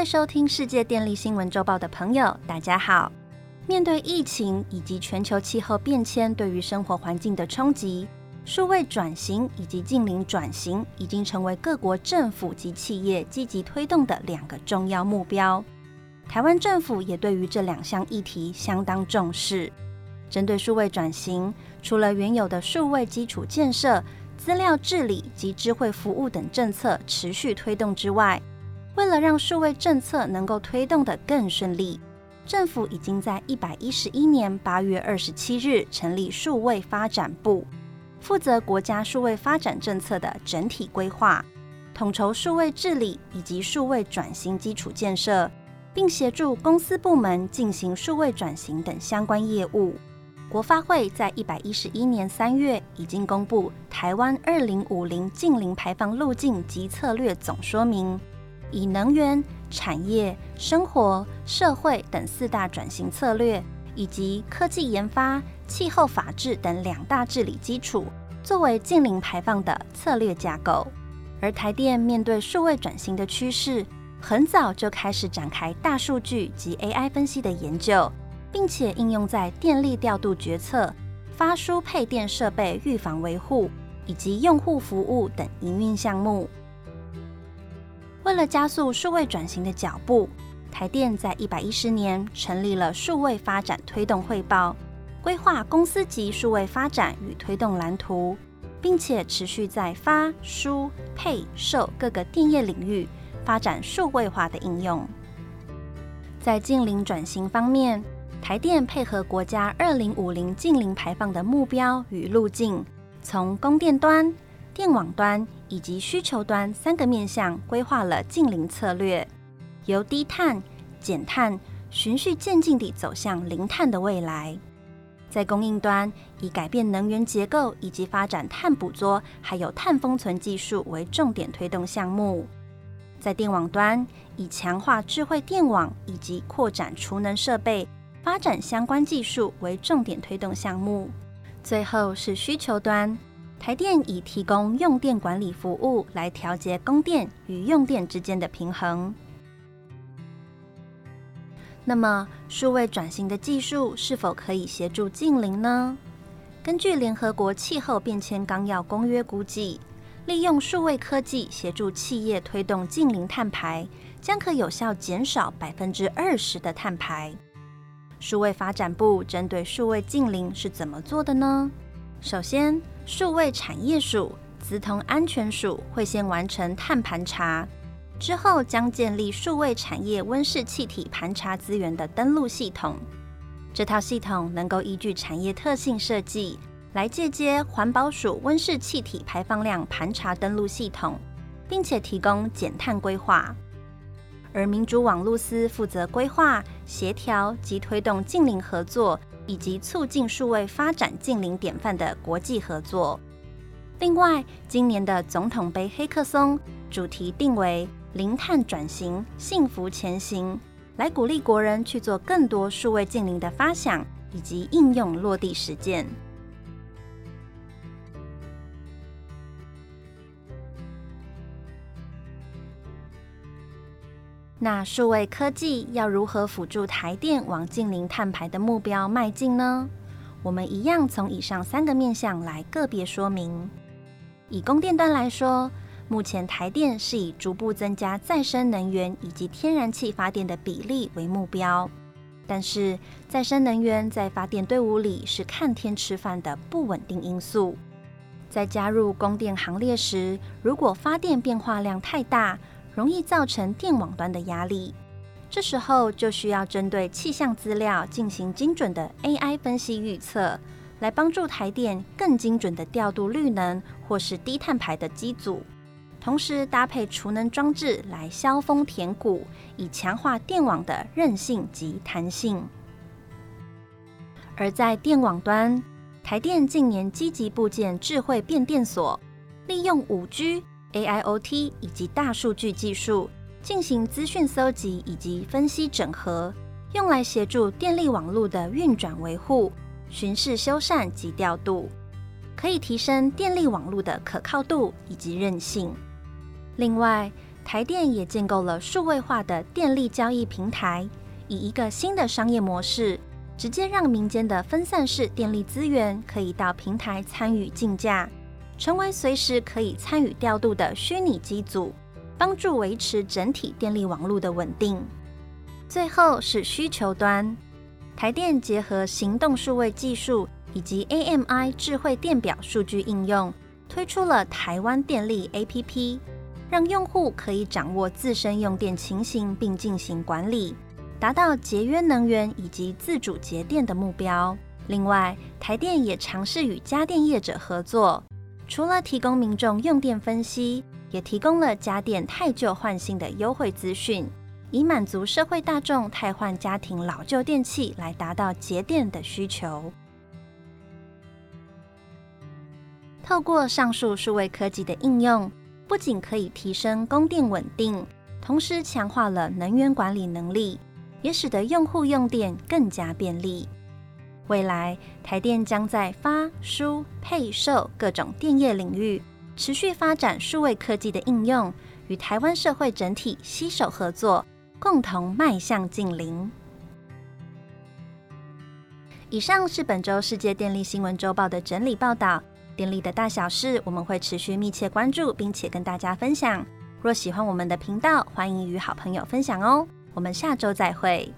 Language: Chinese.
位收听世界电力新闻周报的朋友，大家好。面对疫情以及全球气候变迁对于生活环境的冲击，数位转型以及近邻转型已经成为各国政府及企业积极推动的两个重要目标。台湾政府也对于这两项议题相当重视。针对数位转型，除了原有的数位基础建设、资料治理及智慧服务等政策持续推动之外，为了让数位政策能够推动得更顺利，政府已经在一百一十一年八月二十七日成立数位发展部，负责国家数位发展政策的整体规划，统筹数位治理以及数位转型基础建设，并协助公司部门进行数位转型等相关业务。国发会在一百一十一年三月已经公布《台湾二零五零净零排放路径及策略总说明》，以能源、产业、生活、社会等四大转型策略，以及科技研发、气候法治等两大治理基础，作为近零排放的策略架构。而台电面对数位转型的趋势，很早就开始展开大数据及 AI 分析的研究。并且应用在电力调度决策、发输配电设备预防维护以及用户服务等营运项目。为了加速数位转型的脚步，台电在一百一十年成立了数位发展推动汇报，规划公司级数位发展与推动蓝图，并且持续在发、输、配、售各个电业领域发展数位化的应用。在近零转型方面，台电配合国家二零五零净零排放的目标与路径，从供电端、电网端以及需求端三个面向规划了净零策略，由低碳、减碳，循序渐进地走向零碳的未来。在供应端，以改变能源结构以及发展碳捕捉还有碳封存技术为重点推动项目；在电网端，以强化智慧电网以及扩展储能设备。发展相关技术为重点推动项目。最后是需求端，台电已提供用电管理服务来调节供电与用电之间的平衡。那么，数位转型的技术是否可以协助近邻呢？根据联合国气候变迁纲要公约估计，利用数位科技协助企业推动近零碳排，将可有效减少百分之二十的碳排。数位发展部针对数位近邻是怎么做的呢？首先，数位产业署、资通安全署会先完成碳盘查，之后将建立数位产业温室气体盘查资源的登录系统。这套系统能够依据产业特性设计，来借接环保署温室气体排放量盘查登录系统，并且提供减碳规划。而民主网络司负责规划、协调及推动近邻合作，以及促进数位发展近邻典范的国际合作。另外，今年的总统杯黑客松主题定为“零碳转型，幸福前行”，来鼓励国人去做更多数位近邻的发想以及应用落地实践。那数位科技要如何辅助台电往近零碳排的目标迈进呢？我们一样从以上三个面向来个别说明。以供电端来说，目前台电是以逐步增加再生能源以及天然气发电的比例为目标，但是再生能源在发电队伍里是看天吃饭的不稳定因素，在加入供电行列时，如果发电变化量太大。容易造成电网端的压力，这时候就需要针对气象资料进行精准的 AI 分析预测，来帮助台电更精准的调度绿能或是低碳排的机组，同时搭配储能装置来消峰填谷，以强化电网的韧性及弹性。而在电网端，台电近年积极部件智慧变电所，利用五 G。AIoT 以及大数据技术进行资讯搜集以及分析整合，用来协助电力网络的运转维护、巡视修缮及调度，可以提升电力网络的可靠度以及韧性。另外，台电也建构了数位化的电力交易平台，以一个新的商业模式，直接让民间的分散式电力资源可以到平台参与竞价，成为随时可以参与调度的虚拟机组，帮助维持整体电力网络的稳定。最后是需求端，台电结合行动数位技术以及 AMI 智慧电表数据应用，推出了台湾电力 APP。让用户可以掌握自身用电情形，并进行管理，达到节约能源以及自主节电的目标。另外，台电也尝试与家电业者合作，除了提供民众用电分析，也提供了家电太旧换新的优惠资讯，以满足社会大众汰换家庭老旧电器来达到节电的需求。透过上述数位科技的应用。不仅可以提升供电稳定，同时强化了能源管理能力，也使得用户用电更加便利。未来，台电将在发、输、配、售各种电业领域持续发展数位科技的应用，与台湾社会整体携手合作，共同迈向近零。以上是本周世界电力新闻周报的整理报道。电力的大小事，我们会持续密切关注，并且跟大家分享。若喜欢我们的频道，欢迎与好朋友分享哦。我们下周再会。